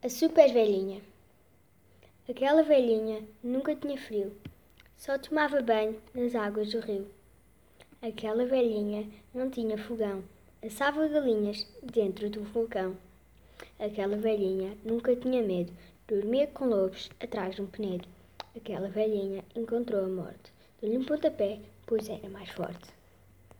A super velhinha. Aquela velhinha nunca tinha frio, só tomava banho nas águas do rio. Aquela velhinha não tinha fogão, assava galinhas dentro do vulcão. Aquela velhinha nunca tinha medo, dormia com lobos atrás de um penedo. Aquela velhinha encontrou a morte, deu-lhe um pontapé, pois era mais forte.